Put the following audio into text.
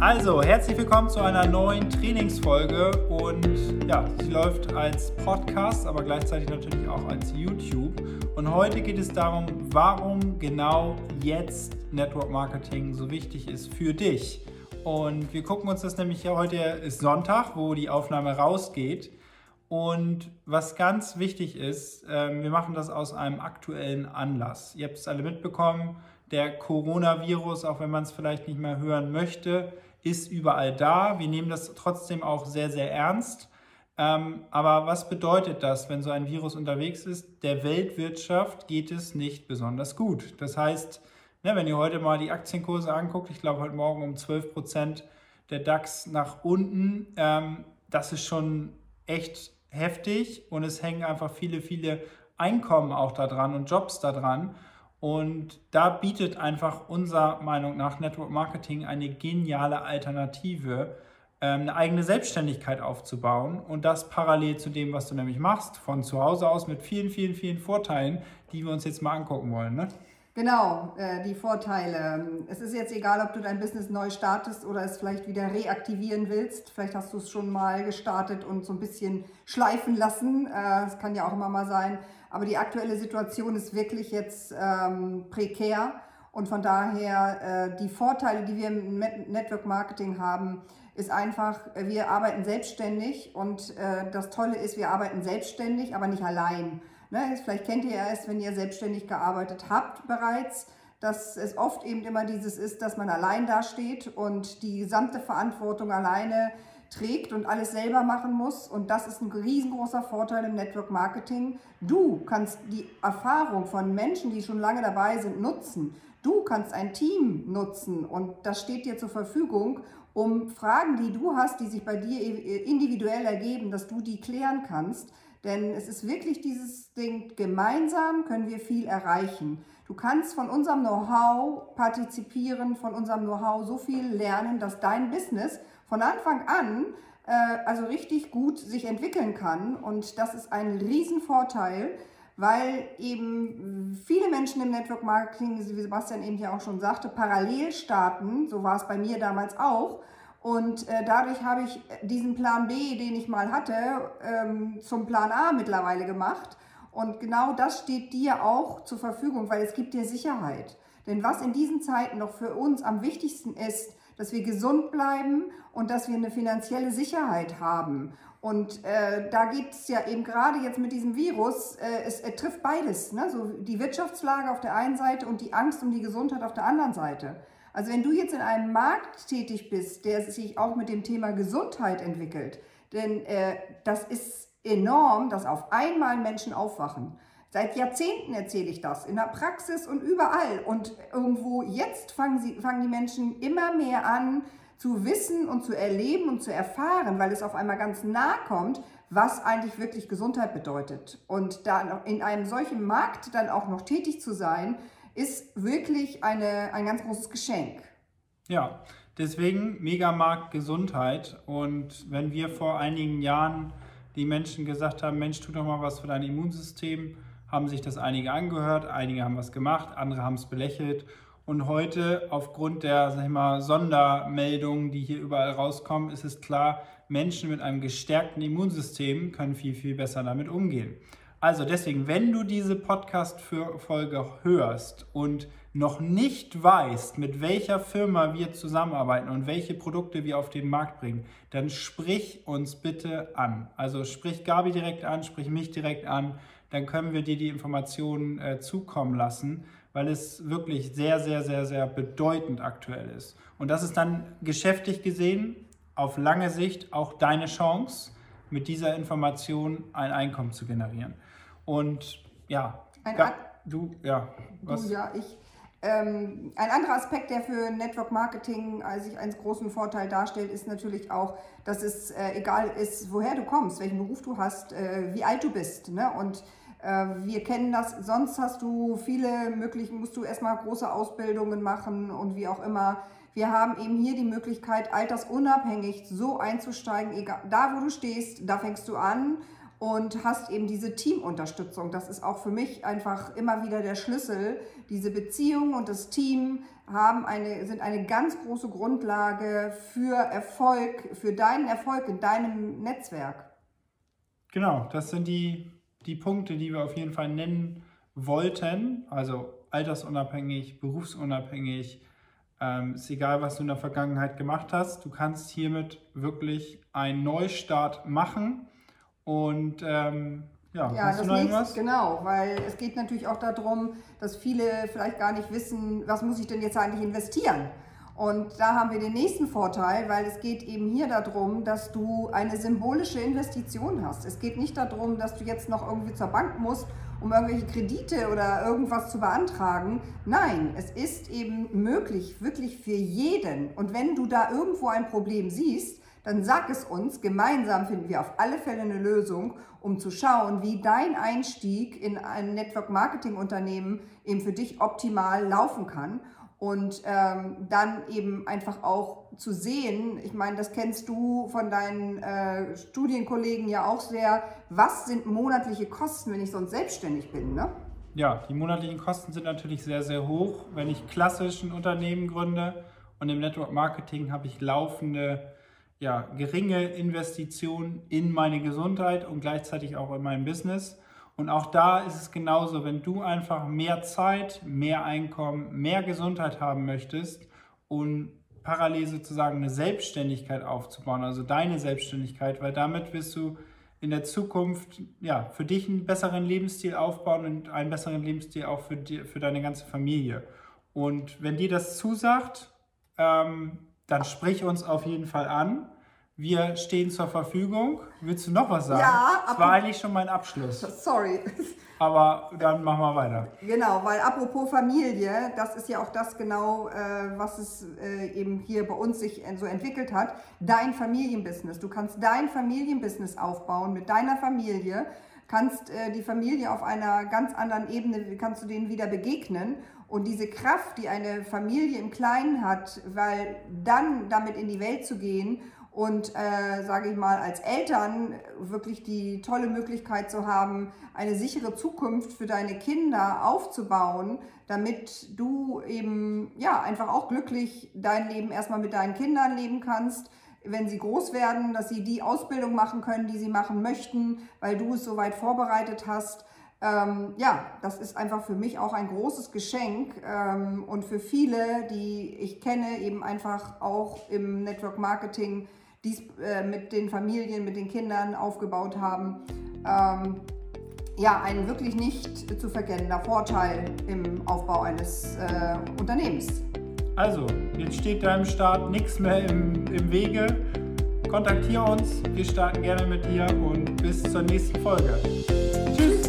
Also, herzlich willkommen zu einer neuen Trainingsfolge und ja, sie läuft als Podcast, aber gleichzeitig natürlich auch als YouTube. Und heute geht es darum, warum genau jetzt Network Marketing so wichtig ist für dich. Und wir gucken uns das nämlich ja heute ist Sonntag, wo die Aufnahme rausgeht. Und was ganz wichtig ist, ähm, wir machen das aus einem aktuellen Anlass. Ihr habt es alle mitbekommen, der Coronavirus, auch wenn man es vielleicht nicht mehr hören möchte, ist überall da. Wir nehmen das trotzdem auch sehr, sehr ernst. Ähm, aber was bedeutet das, wenn so ein Virus unterwegs ist? Der Weltwirtschaft geht es nicht besonders gut. Das heißt, ne, wenn ihr heute mal die Aktienkurse anguckt, ich glaube heute Morgen um 12 Prozent der DAX nach unten, ähm, das ist schon echt heftig und es hängen einfach viele, viele Einkommen auch da dran und Jobs da dran. Und da bietet einfach unserer Meinung nach Network Marketing eine geniale Alternative, ähm, eine eigene Selbstständigkeit aufzubauen und das parallel zu dem, was du nämlich machst, von zu Hause aus mit vielen, vielen, vielen Vorteilen, die wir uns jetzt mal angucken wollen. Ne? Genau, äh, die Vorteile. Es ist jetzt egal, ob du dein Business neu startest oder es vielleicht wieder reaktivieren willst. Vielleicht hast du es schon mal gestartet und so ein bisschen schleifen lassen. Äh, das kann ja auch immer mal sein. Aber die aktuelle Situation ist wirklich jetzt ähm, prekär. Und von daher, äh, die Vorteile, die wir im Network Marketing haben, ist einfach, äh, wir arbeiten selbstständig und äh, das Tolle ist, wir arbeiten selbstständig, aber nicht allein. Ne? Vielleicht kennt ihr es, wenn ihr selbstständig gearbeitet habt bereits, dass es oft eben immer dieses ist, dass man allein dasteht und die gesamte Verantwortung alleine trägt und alles selber machen muss. Und das ist ein riesengroßer Vorteil im Network Marketing. Du kannst die Erfahrung von Menschen, die schon lange dabei sind, nutzen. Du kannst ein Team nutzen und das steht dir zur Verfügung, um Fragen, die du hast, die sich bei dir individuell ergeben, dass du die klären kannst. Denn es ist wirklich dieses Ding, gemeinsam können wir viel erreichen. Du kannst von unserem Know-how partizipieren, von unserem Know-how so viel lernen, dass dein Business von Anfang an äh, also richtig gut sich entwickeln kann. Und das ist ein Riesenvorteil, weil eben viele Menschen im Network Marketing, wie Sebastian eben ja auch schon sagte, parallel starten. So war es bei mir damals auch. Und äh, dadurch habe ich diesen Plan B, den ich mal hatte, ähm, zum Plan A mittlerweile gemacht. Und genau das steht dir auch zur Verfügung, weil es gibt dir Sicherheit. Denn was in diesen Zeiten noch für uns am wichtigsten ist, dass wir gesund bleiben und dass wir eine finanzielle Sicherheit haben. Und äh, da geht es ja eben gerade jetzt mit diesem Virus, äh, es, es trifft beides, ne? so die Wirtschaftslage auf der einen Seite und die Angst um die Gesundheit auf der anderen Seite. Also wenn du jetzt in einem Markt tätig bist, der sich auch mit dem Thema Gesundheit entwickelt, denn äh, das ist enorm, dass auf einmal Menschen aufwachen. Seit Jahrzehnten erzähle ich das, in der Praxis und überall. Und irgendwo jetzt fangen, sie, fangen die Menschen immer mehr an zu wissen und zu erleben und zu erfahren, weil es auf einmal ganz nah kommt, was eigentlich wirklich Gesundheit bedeutet. Und da in einem solchen Markt dann auch noch tätig zu sein, ist wirklich eine, ein ganz großes Geschenk. Ja, deswegen Megamarkt Gesundheit. Und wenn wir vor einigen Jahren die Menschen gesagt haben, Mensch, tu doch mal was für dein Immunsystem, haben sich das einige angehört, einige haben was gemacht, andere haben es belächelt. Und heute, aufgrund der sag ich mal, Sondermeldungen, die hier überall rauskommen, ist es klar, Menschen mit einem gestärkten Immunsystem können viel, viel besser damit umgehen. Also deswegen, wenn du diese Podcast-Folge hörst und noch nicht weißt, mit welcher Firma wir zusammenarbeiten und welche Produkte wir auf den Markt bringen, dann sprich uns bitte an. Also sprich Gabi direkt an, sprich mich direkt an dann können wir dir die Informationen äh, zukommen lassen, weil es wirklich sehr, sehr, sehr, sehr bedeutend aktuell ist. Und das ist dann geschäftlich gesehen auf lange Sicht auch deine Chance, mit dieser Information ein Einkommen zu generieren. Und ja, ein du, ja, was? Du, ja, ich. Ähm, ein anderer Aspekt, der für Network Marketing sich als großen Vorteil darstellt, ist natürlich auch, dass es äh, egal ist, woher du kommst, welchen Beruf du hast, äh, wie alt du bist. Ne? Und äh, wir kennen das, sonst hast du viele Möglichkeiten, musst du erstmal große Ausbildungen machen und wie auch immer. Wir haben eben hier die Möglichkeit, altersunabhängig so einzusteigen, egal, da wo du stehst, da fängst du an und hast eben diese Teamunterstützung. Das ist auch für mich einfach immer wieder der Schlüssel. Diese Beziehung und das Team haben eine, sind eine ganz große Grundlage für Erfolg, für deinen Erfolg in deinem Netzwerk. Genau, das sind die, die Punkte, die wir auf jeden Fall nennen wollten. Also altersunabhängig, berufsunabhängig. Ähm, ist egal, was du in der Vergangenheit gemacht hast. Du kannst hiermit wirklich einen Neustart machen und ähm, ja, ja das nächste, genau, weil es geht natürlich auch darum, dass viele vielleicht gar nicht wissen, was muss ich denn jetzt eigentlich investieren. Und da haben wir den nächsten Vorteil, weil es geht eben hier darum, dass du eine symbolische Investition hast. Es geht nicht darum, dass du jetzt noch irgendwie zur Bank musst, um irgendwelche Kredite oder irgendwas zu beantragen. Nein, es ist eben möglich, wirklich für jeden. Und wenn du da irgendwo ein Problem siehst, dann sag es uns. Gemeinsam finden wir auf alle Fälle eine Lösung, um zu schauen, wie dein Einstieg in ein Network Marketing Unternehmen eben für dich optimal laufen kann. Und ähm, dann eben einfach auch zu sehen, ich meine, das kennst du von deinen äh, Studienkollegen ja auch sehr, was sind monatliche Kosten, wenn ich sonst selbstständig bin, ne? Ja, die monatlichen Kosten sind natürlich sehr, sehr hoch. Wenn ich klassisch ein Unternehmen gründe und im Network Marketing habe ich laufende ja, geringe Investitionen in meine Gesundheit und gleichzeitig auch in mein Business. Und auch da ist es genauso, wenn du einfach mehr Zeit, mehr Einkommen, mehr Gesundheit haben möchtest und parallel sozusagen eine Selbstständigkeit aufzubauen, also deine Selbstständigkeit, weil damit wirst du in der Zukunft ja, für dich einen besseren Lebensstil aufbauen und einen besseren Lebensstil auch für, die, für deine ganze Familie. Und wenn dir das zusagt, ähm, dann sprich uns auf jeden Fall an. Wir stehen zur Verfügung. Willst du noch was sagen? Ja, das war eigentlich schon mein Abschluss. Sorry. Aber dann machen wir weiter. Genau, weil apropos Familie, das ist ja auch das genau, äh, was es äh, eben hier bei uns sich so entwickelt hat. Dein Familienbusiness. Du kannst dein Familienbusiness aufbauen mit deiner Familie, kannst äh, die Familie auf einer ganz anderen Ebene, kannst du denen wieder begegnen und diese Kraft, die eine Familie im Kleinen hat, weil dann damit in die Welt zu gehen und, äh, sage ich mal, als Eltern wirklich die tolle Möglichkeit zu haben, eine sichere Zukunft für deine Kinder aufzubauen, damit du eben, ja, einfach auch glücklich dein Leben erstmal mit deinen Kindern leben kannst, wenn sie groß werden, dass sie die Ausbildung machen können, die sie machen möchten, weil du es soweit vorbereitet hast. Ähm, ja, das ist einfach für mich auch ein großes Geschenk ähm, und für viele, die ich kenne, eben einfach auch im Network Marketing, dies äh, mit den Familien, mit den Kindern aufgebaut haben. Ähm, ja, ein wirklich nicht zu verkennender Vorteil im Aufbau eines äh, Unternehmens. Also, jetzt steht deinem Start nichts mehr im, im Wege. Kontaktiere uns, wir starten gerne mit dir und bis zur nächsten Folge. Tschüss!